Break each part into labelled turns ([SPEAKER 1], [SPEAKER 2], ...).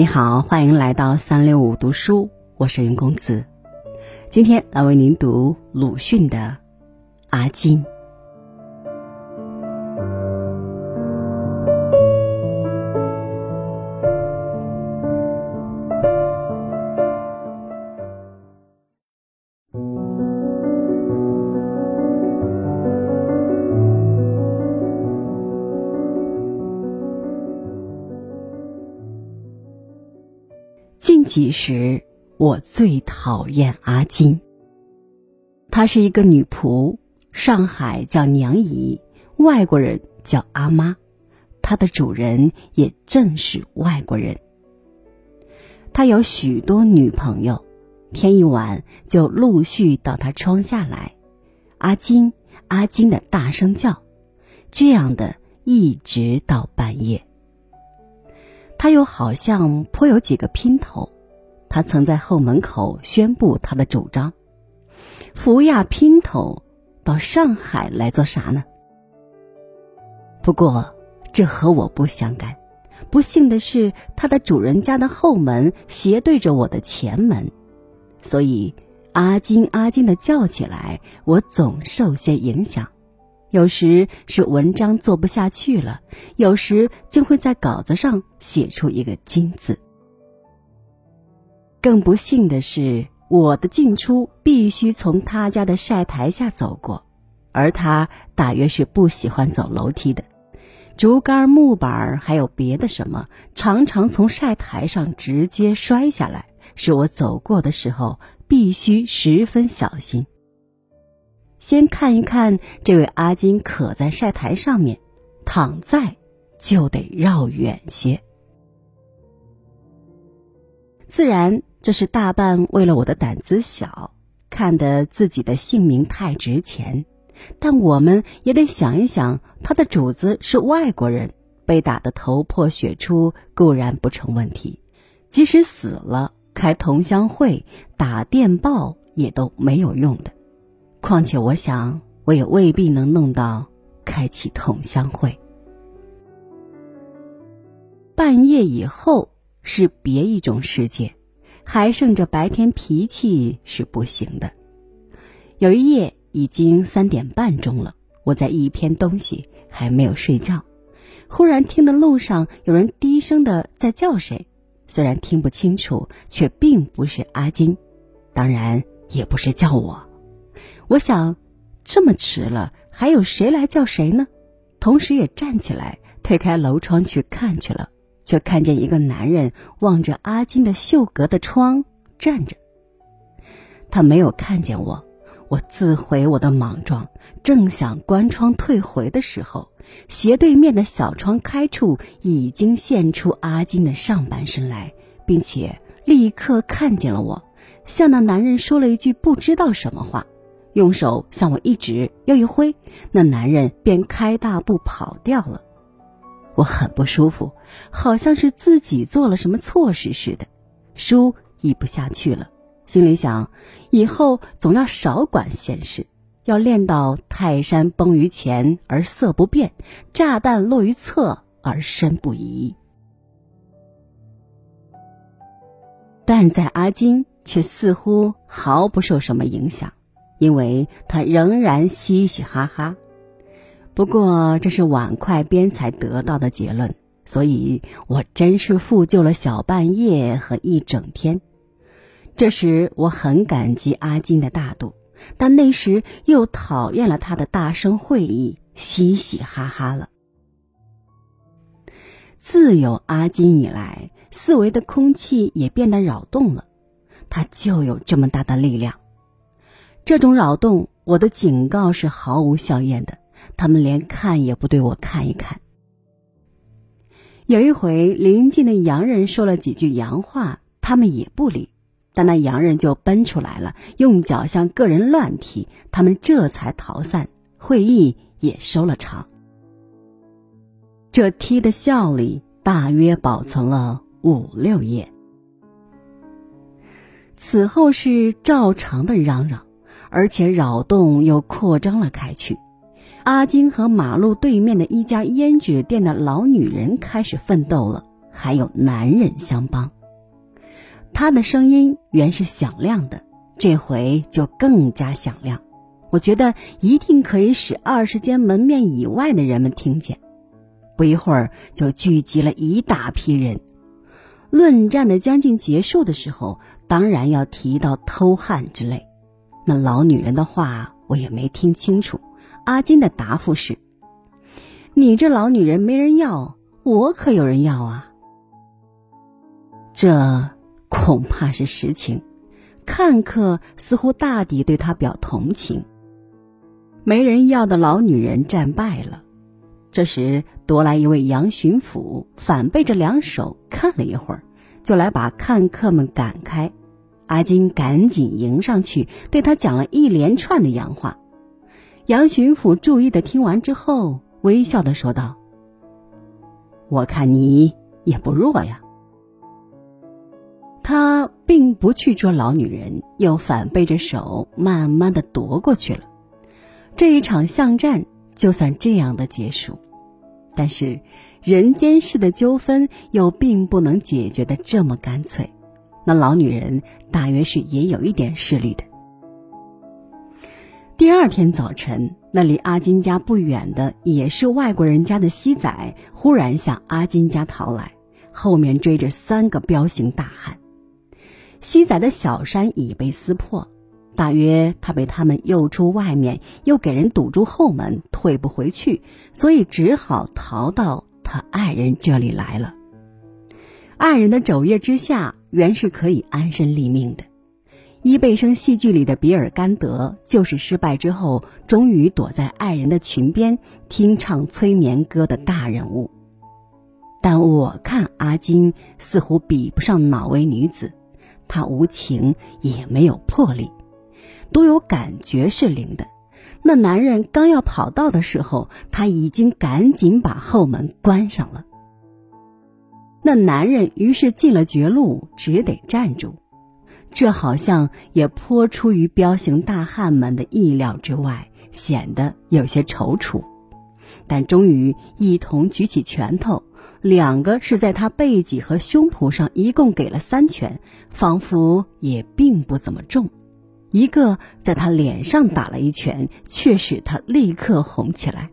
[SPEAKER 1] 你好，欢迎来到三六五读书，我是云公子。今天来为您读鲁迅的《阿金》。其实，我最讨厌阿金。她是一个女仆，上海叫娘姨，外国人叫阿妈。她的主人也正是外国人。她有许多女朋友，天一晚就陆续到她窗下来，阿金阿金的大声叫，这样的一直到半夜。他又好像颇有几个姘头，他曾在后门口宣布他的主张：“福亚姘头到上海来做啥呢？”不过这和我不相干。不幸的是，他的主人家的后门斜对着我的前门，所以阿金阿金的叫起来，我总受些影响。有时是文章做不下去了，有时竟会在稿子上写出一个“金”字。更不幸的是，我的进出必须从他家的晒台下走过，而他大约是不喜欢走楼梯的。竹竿、木板还有别的什么，常常从晒台上直接摔下来，使我走过的时候必须十分小心。先看一看这位阿金，可在晒台上面，躺在就得绕远些。自然，这是大半为了我的胆子小，看得自己的姓名太值钱。但我们也得想一想，他的主子是外国人，被打得头破血出固然不成问题，即使死了，开同乡会、打电报也都没有用的。况且，我想我也未必能弄到开启同乡会。半夜以后是别一种世界，还剩着白天脾气是不行的。有一夜已经三点半钟了，我在一篇东西，还没有睡觉，忽然听到路上有人低声的在叫谁，虽然听不清楚，却并不是阿金，当然也不是叫我。我想，这么迟了，还有谁来叫谁呢？同时也站起来，推开楼窗去看去了，却看见一个男人望着阿金的绣阁的窗站着。他没有看见我，我自毁我的莽撞，正想关窗退回的时候，斜对面的小窗开处已经现出阿金的上半身来，并且立刻看见了我，向那男人说了一句不知道什么话。用手向我一指，又一挥，那男人便开大步跑掉了。我很不舒服，好像是自己做了什么错事似的，书译不下去了。心里想，以后总要少管闲事，要练到泰山崩于前而色不变，炸弹落于侧而身不移。但在阿金却似乎毫不受什么影响。因为他仍然嘻嘻哈哈，不过这是碗筷边才得到的结论，所以我真是复旧了小半夜和一整天。这时我很感激阿金的大度，但那时又讨厌了他的大声会议，嘻嘻哈哈了。自有阿金以来，四围的空气也变得扰动了，他就有这么大的力量。这种扰动，我的警告是毫无效验的。他们连看也不对我看一看。有一回，邻近的洋人说了几句洋话，他们也不理，但那洋人就奔出来了，用脚向个人乱踢，他们这才逃散，会议也收了场。这踢的效力大约保存了五六页。此后是照常的嚷嚷。而且扰动又扩张了开去，阿金和马路对面的一家胭脂店的老女人开始奋斗了。还有男人相帮。他的声音原是响亮的，这回就更加响亮。我觉得一定可以使二十间门面以外的人们听见。不一会儿，就聚集了一大批人。论战的将近结束的时候，当然要提到偷汉之类。那老女人的话我也没听清楚。阿金的答复是：“你这老女人没人要，我可有人要啊。”这恐怕是实情。看客似乎大抵对他表同情。没人要的老女人战败了。这时，夺来一位杨巡抚，反背着两手看了一会儿，就来把看客们赶开。阿金赶紧迎上去，对他讲了一连串的洋话。杨巡抚注意的听完之后，微笑的说道：“我看你也不弱呀。”他并不去捉老女人，又反背着手慢慢的夺过去了。这一场巷战。就算这样的结束，但是人间世的纠纷又并不能解决的这么干脆。那老女人大约是也有一点势力的。第二天早晨，那离阿金家不远的也是外国人家的西仔，忽然向阿金家逃来，后面追着三个彪形大汉。西仔的小衫已被撕破。大约他被他们诱出外面，又给人堵住后门，退不回去，所以只好逃到他爱人这里来了。爱人的肘腋之下原是可以安身立命的。伊贝生戏剧里的比尔甘德就是失败之后，终于躲在爱人的裙边听唱催眠歌的大人物。但我看阿金似乎比不上哪位女子，她无情也没有魄力。都有感觉是灵的，那男人刚要跑到的时候，他已经赶紧把后门关上了。那男人于是进了绝路，只得站住。这好像也颇出于彪形大汉们的意料之外，显得有些踌躇。但终于一同举起拳头，两个是在他背脊和胸脯上一共给了三拳，仿佛也并不怎么重。一个在他脸上打了一拳，却使他立刻红起来。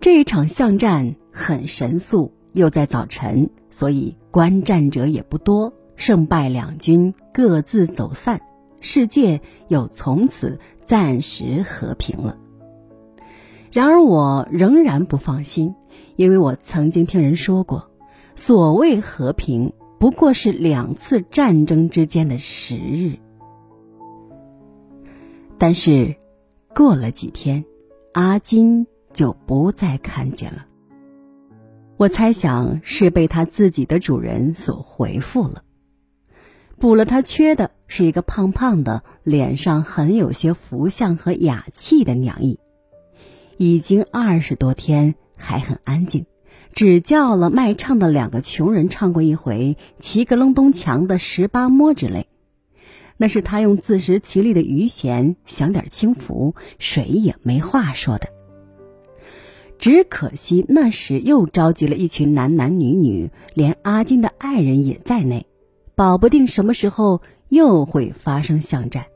[SPEAKER 1] 这一场巷战很神速，又在早晨，所以观战者也不多。胜败两军各自走散，世界又从此暂时和平了。然而我仍然不放心，因为我曾经听人说过，所谓和平不过是两次战争之间的时日。但是，过了几天，阿金就不再看见了。我猜想是被他自己的主人所回复了，补了他缺的是一个胖胖的、脸上很有些福相和雅气的娘姨。已经二十多天还很安静，只叫了卖唱的两个穷人唱过一回“齐格隆咚墙”的十八摸之类。那是他用自食其力的余弦享点清福，谁也没话说的。只可惜那时又召集了一群男男女女，连阿金的爱人也在内，保不定什么时候又会发生巷战。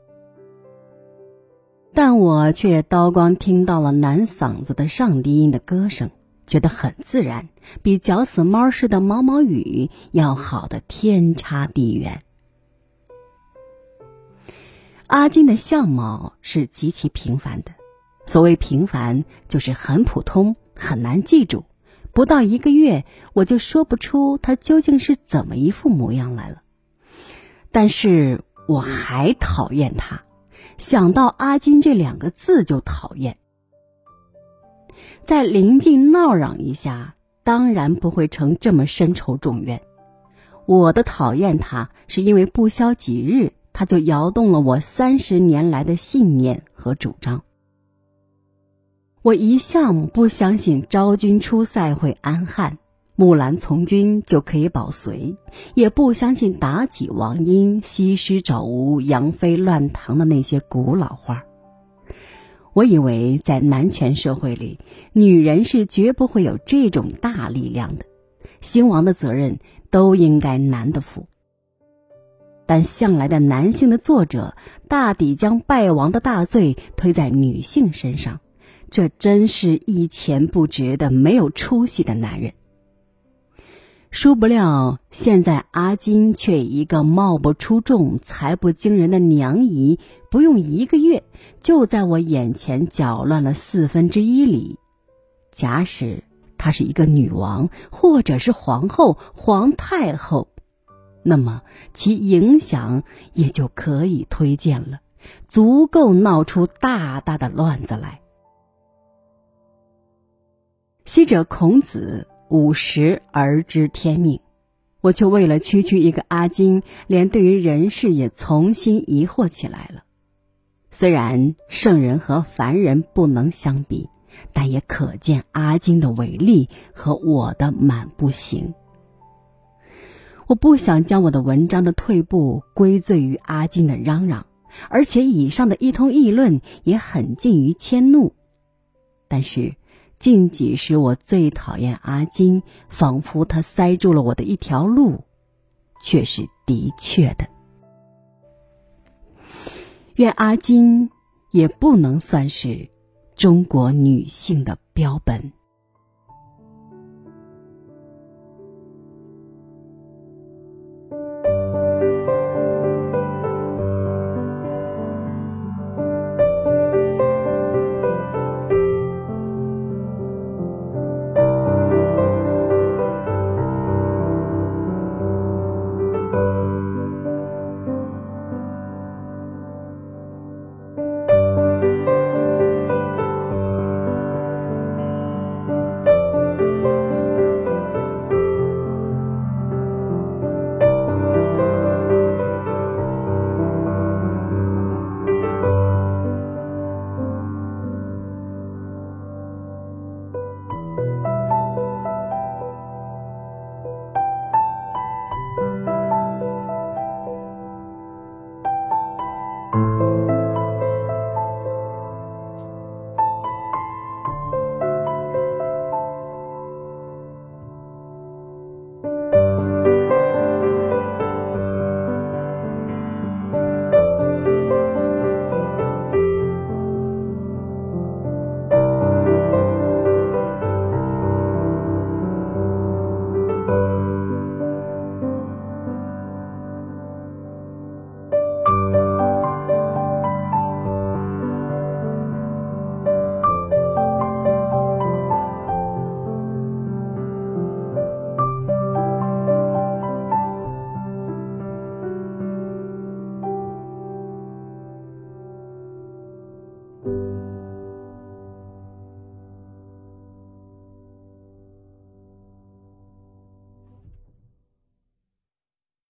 [SPEAKER 1] 但我却刀光听到了男嗓子的上低音的歌声，觉得很自然，比绞死猫似的毛毛雨要好的天差地远。阿金的相貌是极其平凡的，所谓平凡，就是很普通，很难记住。不到一个月，我就说不出他究竟是怎么一副模样来了。但是我还讨厌他，想到阿金这两个字就讨厌。在临近闹嚷一下，当然不会成这么深仇重怨。我的讨厌他，是因为不消几日。他就摇动了我三十年来的信念和主张。我一向不相信昭君出塞会安汉，木兰从军就可以保隋，也不相信妲己、王英、西施赵吴、杨妃乱唐的那些古老话。我以为在男权社会里，女人是绝不会有这种大力量的。兴亡的责任都应该男的负。但向来的男性的作者，大抵将败亡的大罪推在女性身上，这真是一钱不值的没有出息的男人。殊不料，现在阿金却一个貌不出众、才不惊人的娘姨，不用一个月，就在我眼前搅乱了四分之一里。假使她是一个女王，或者是皇后、皇太后，那么其影响也就可以推荐了，足够闹出大大的乱子来。昔者孔子。五十而知天命，我却为了区区一个阿金，连对于人事也重新疑惑起来了。虽然圣人和凡人不能相比，但也可见阿金的伟力和我的满不行。我不想将我的文章的退步归罪于阿金的嚷嚷，而且以上的一通议论也很近于迁怒，但是。近几时，我最讨厌阿金，仿佛他塞住了我的一条路，却是的确的。愿阿金也不能算是中国女性的标本。